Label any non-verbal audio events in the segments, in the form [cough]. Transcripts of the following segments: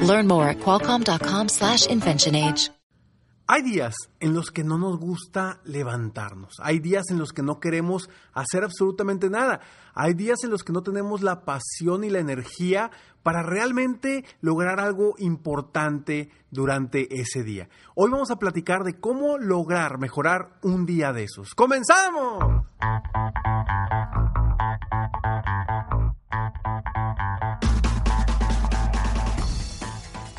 Learn more at qualcomm.com slash inventionage. Hay días en los que no nos gusta levantarnos. Hay días en los que no queremos hacer absolutamente nada. Hay días en los que no tenemos la pasión y la energía para realmente lograr algo importante durante ese día. Hoy vamos a platicar de cómo lograr mejorar un día de esos. ¡Comenzamos!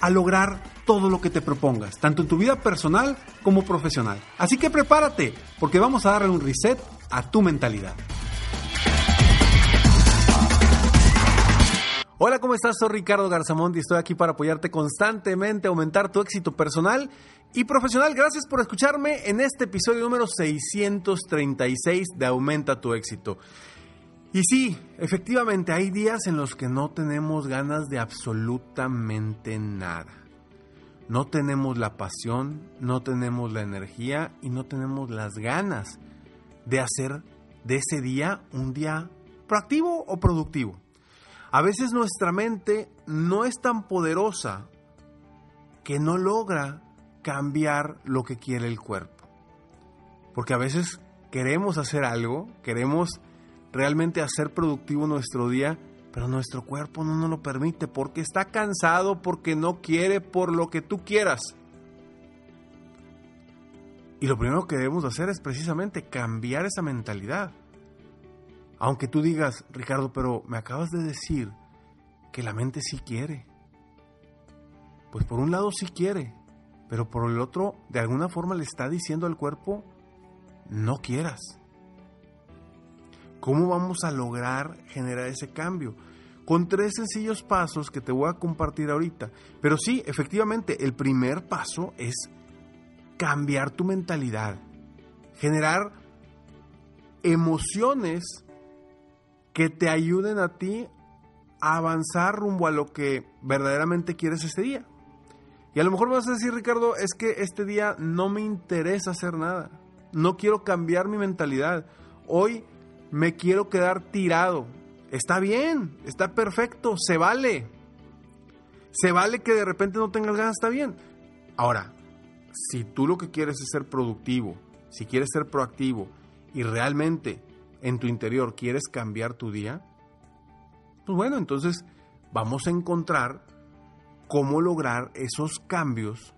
a lograr todo lo que te propongas, tanto en tu vida personal como profesional. Así que prepárate, porque vamos a darle un reset a tu mentalidad. Hola, ¿cómo estás? Soy Ricardo Garzamont y estoy aquí para apoyarte constantemente a aumentar tu éxito personal y profesional. Gracias por escucharme en este episodio número 636 de Aumenta tu éxito. Y sí, efectivamente hay días en los que no tenemos ganas de absolutamente nada. No tenemos la pasión, no tenemos la energía y no tenemos las ganas de hacer de ese día un día proactivo o productivo. A veces nuestra mente no es tan poderosa que no logra cambiar lo que quiere el cuerpo. Porque a veces queremos hacer algo, queremos realmente hacer productivo nuestro día, pero nuestro cuerpo no nos lo permite porque está cansado, porque no quiere, por lo que tú quieras. Y lo primero que debemos hacer es precisamente cambiar esa mentalidad. Aunque tú digas, Ricardo, pero me acabas de decir que la mente sí quiere. Pues por un lado sí quiere, pero por el otro, de alguna forma le está diciendo al cuerpo, no quieras. ¿Cómo vamos a lograr generar ese cambio? Con tres sencillos pasos que te voy a compartir ahorita. Pero sí, efectivamente, el primer paso es cambiar tu mentalidad. Generar emociones que te ayuden a ti a avanzar rumbo a lo que verdaderamente quieres este día. Y a lo mejor vas a decir, Ricardo, es que este día no me interesa hacer nada. No quiero cambiar mi mentalidad. Hoy me quiero quedar tirado. Está bien, está perfecto, se vale. Se vale que de repente no tengas ganas, está bien. Ahora, si tú lo que quieres es ser productivo, si quieres ser proactivo y realmente en tu interior quieres cambiar tu día, pues bueno, entonces vamos a encontrar cómo lograr esos cambios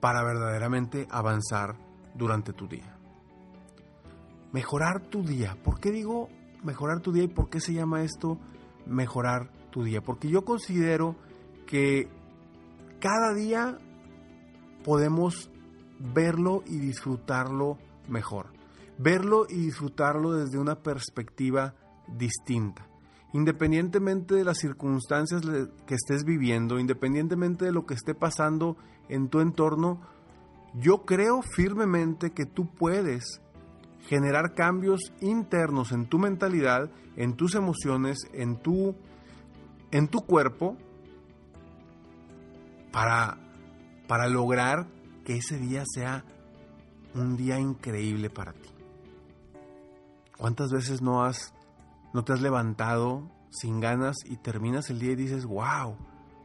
para verdaderamente avanzar durante tu día mejorar tu día. ¿Por qué digo mejorar tu día y por qué se llama esto mejorar tu día? Porque yo considero que cada día podemos verlo y disfrutarlo mejor. Verlo y disfrutarlo desde una perspectiva distinta. Independientemente de las circunstancias que estés viviendo, independientemente de lo que esté pasando en tu entorno, yo creo firmemente que tú puedes generar cambios internos en tu mentalidad, en tus emociones, en tu, en tu cuerpo, para, para lograr que ese día sea un día increíble para ti. ¿Cuántas veces no has no te has levantado sin ganas y terminas el día y dices, "Wow,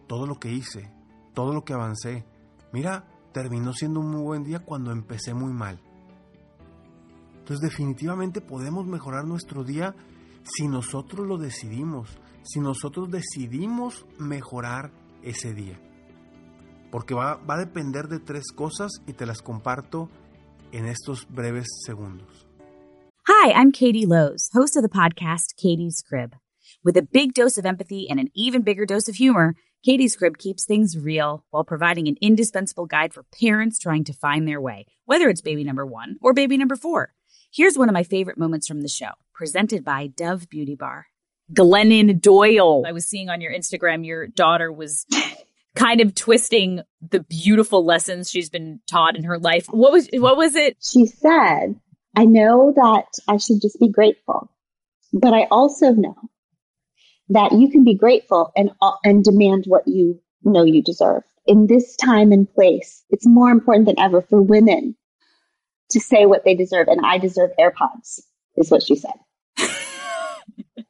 todo lo que hice, todo lo que avancé. Mira, terminó siendo un muy buen día cuando empecé muy mal." Entonces definitivamente podemos mejorar nuestro día si nosotros lo decidimos, si nosotros decidimos mejorar ese día. Porque va, va, a depender de tres cosas y te las comparto en estos breves segundos. Hi, I'm Katie Lowe's, host of the podcast Katie's Crib. With a big dose of empathy and an even bigger dose of humor, Katie's Crib keeps things real while providing an indispensable guide for parents trying to find their way, whether it's baby number one or baby number four. Here's one of my favorite moments from the show, presented by Dove Beauty Bar. Glennon Doyle. I was seeing on your Instagram your daughter was [laughs] kind of twisting the beautiful lessons she's been taught in her life. What was what was it? She said, "I know that I should just be grateful, but I also know that you can be grateful and uh, and demand what you know you deserve. In this time and place, it's more important than ever for women to say what they deserve and I deserve AirPods." Is what she said. [laughs]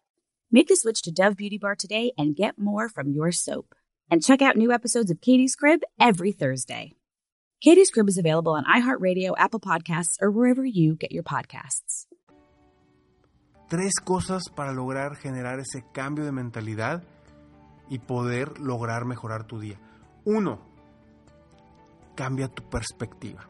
Make the switch to Dove Beauty Bar today and get more from your soap. And check out new episodes of Katie's Crib every Thursday. Katie's Crib is available on iHeartRadio, Apple Podcasts, or wherever you get your podcasts. Tres cosas para lograr generar ese cambio de mentalidad y poder lograr mejorar tu día. Uno, cambia tu perspectiva.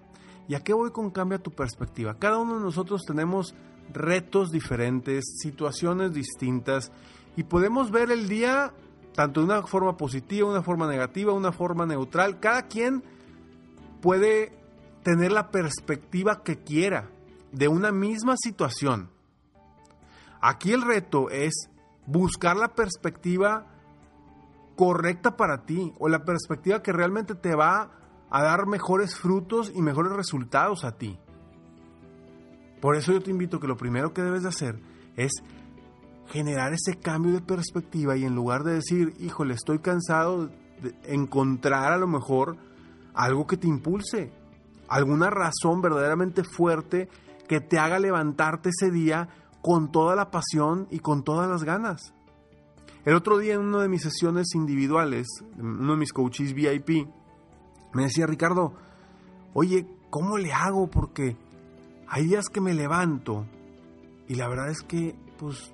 ¿Y a qué voy con cambia tu perspectiva? Cada uno de nosotros tenemos retos diferentes, situaciones distintas y podemos ver el día tanto de una forma positiva, una forma negativa, una forma neutral. Cada quien puede tener la perspectiva que quiera de una misma situación. Aquí el reto es buscar la perspectiva correcta para ti o la perspectiva que realmente te va a dar mejores frutos y mejores resultados a ti. Por eso yo te invito que lo primero que debes de hacer es generar ese cambio de perspectiva y en lugar de decir, híjole, estoy cansado, encontrar a lo mejor algo que te impulse, alguna razón verdaderamente fuerte que te haga levantarte ese día con toda la pasión y con todas las ganas. El otro día en una de mis sesiones individuales, uno de mis coaches VIP, me decía Ricardo, oye, ¿cómo le hago? Porque hay días que me levanto y la verdad es que pues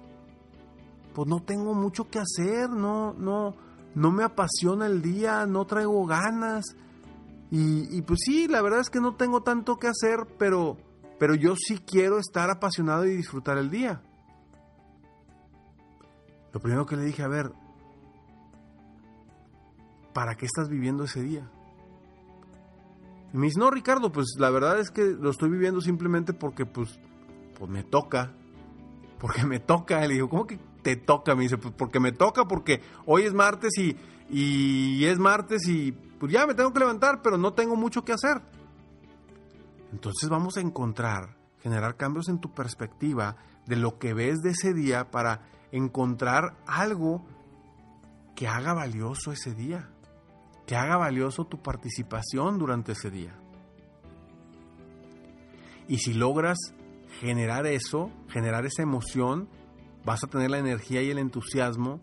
pues no tengo mucho que hacer, no no no me apasiona el día, no traigo ganas. Y, pues sí, la verdad es que no tengo tanto que hacer, pero, pero yo sí quiero estar apasionado y disfrutar el día. Lo primero que le dije, a ver, ¿para qué estás viviendo ese día? Y me dice, no, Ricardo, pues la verdad es que lo estoy viviendo simplemente porque pues, pues me toca. Porque me toca. Le digo, ¿cómo que te toca? Me dice, pues porque me toca, porque hoy es martes y, y es martes y pues ya me tengo que levantar, pero no tengo mucho que hacer. Entonces vamos a encontrar, generar cambios en tu perspectiva de lo que ves de ese día para encontrar algo que haga valioso ese día que haga valioso tu participación durante ese día. Y si logras generar eso, generar esa emoción, vas a tener la energía y el entusiasmo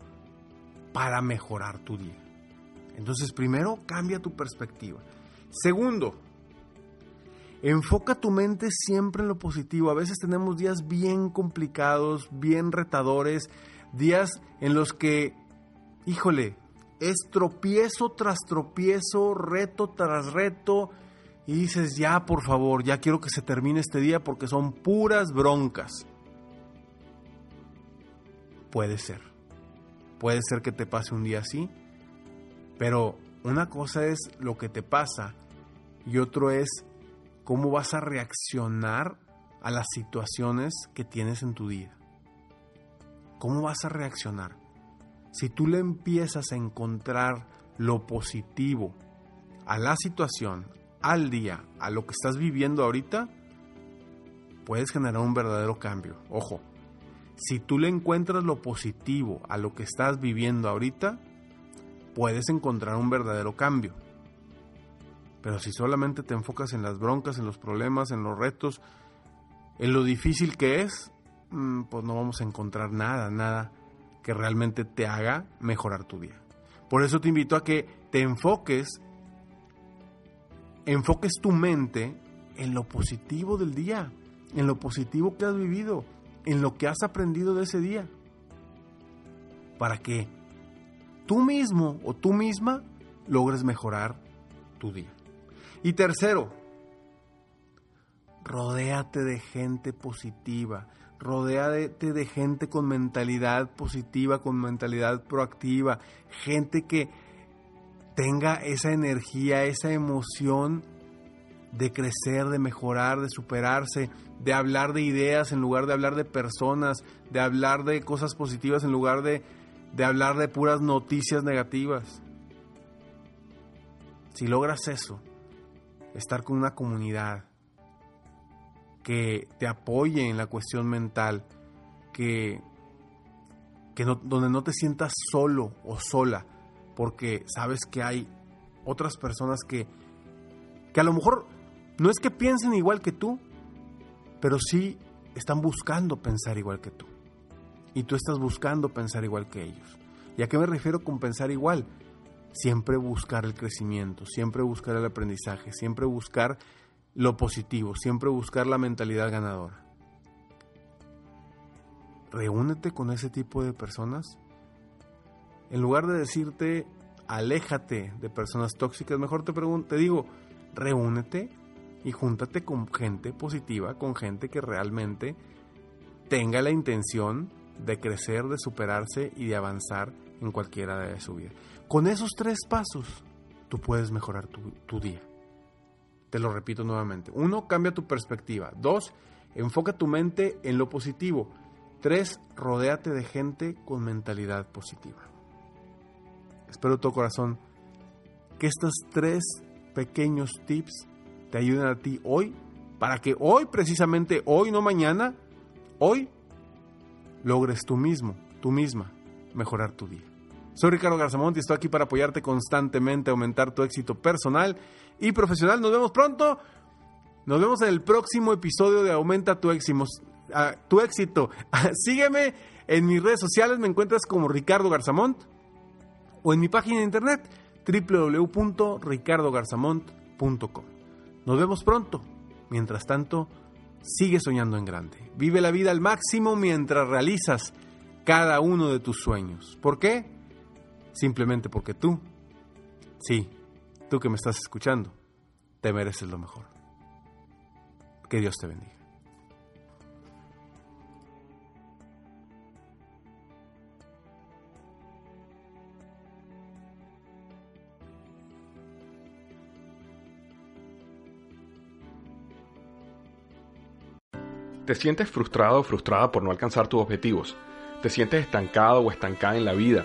para mejorar tu día. Entonces, primero, cambia tu perspectiva. Segundo, enfoca tu mente siempre en lo positivo. A veces tenemos días bien complicados, bien retadores, días en los que, híjole, es tropiezo tras tropiezo, reto tras reto, y dices, ya por favor, ya quiero que se termine este día porque son puras broncas. Puede ser, puede ser que te pase un día así, pero una cosa es lo que te pasa y otro es cómo vas a reaccionar a las situaciones que tienes en tu día. ¿Cómo vas a reaccionar? Si tú le empiezas a encontrar lo positivo a la situación, al día, a lo que estás viviendo ahorita, puedes generar un verdadero cambio. Ojo, si tú le encuentras lo positivo a lo que estás viviendo ahorita, puedes encontrar un verdadero cambio. Pero si solamente te enfocas en las broncas, en los problemas, en los retos, en lo difícil que es, mm, pues no vamos a encontrar nada, nada que realmente te haga mejorar tu día. Por eso te invito a que te enfoques, enfoques tu mente en lo positivo del día, en lo positivo que has vivido, en lo que has aprendido de ese día, para que tú mismo o tú misma logres mejorar tu día. Y tercero, rodéate de gente positiva, rodéate de gente con mentalidad positiva, con mentalidad proactiva, gente que tenga esa energía, esa emoción de crecer, de mejorar, de superarse, de hablar de ideas en lugar de hablar de personas, de hablar de cosas positivas en lugar de, de hablar de puras noticias negativas. Si logras eso, estar con una comunidad que te apoye en la cuestión mental, que, que donde no te sientas solo o sola, porque sabes que hay otras personas que, que a lo mejor no es que piensen igual que tú, pero sí están buscando pensar igual que tú. Y tú estás buscando pensar igual que ellos. ¿Y a qué me refiero con pensar igual? Siempre buscar el crecimiento, siempre buscar el aprendizaje, siempre buscar lo positivo, siempre buscar la mentalidad ganadora. Reúnete con ese tipo de personas. En lugar de decirte, aléjate de personas tóxicas, mejor te, te digo, reúnete y júntate con gente positiva, con gente que realmente tenga la intención de crecer, de superarse y de avanzar en cualquiera de su vida. Con esos tres pasos, tú puedes mejorar tu, día. Te lo repito nuevamente. Uno, cambia tu perspectiva. Dos, enfoca tu mente en lo positivo. Tres, rodéate de gente con mentalidad positiva. Espero tu corazón que estos tres pequeños tips te ayuden a ti hoy, para que hoy, precisamente hoy, no mañana, hoy, logres tú mismo, tú misma, mejorar tu día. Soy Ricardo Garzamont y estoy aquí para apoyarte constantemente, aumentar tu éxito personal y profesional. Nos vemos pronto. Nos vemos en el próximo episodio de Aumenta tu éxito. tu éxito. [laughs] Sígueme en mis redes sociales, me encuentras como Ricardo Garzamont o en mi página de internet www.ricardogarzamont.com. Nos vemos pronto. Mientras tanto, sigue soñando en grande. Vive la vida al máximo mientras realizas cada uno de tus sueños. ¿Por qué? Simplemente porque tú, sí, tú que me estás escuchando, te mereces lo mejor. Que Dios te bendiga. ¿Te sientes frustrado o frustrada por no alcanzar tus objetivos? ¿Te sientes estancado o estancada en la vida?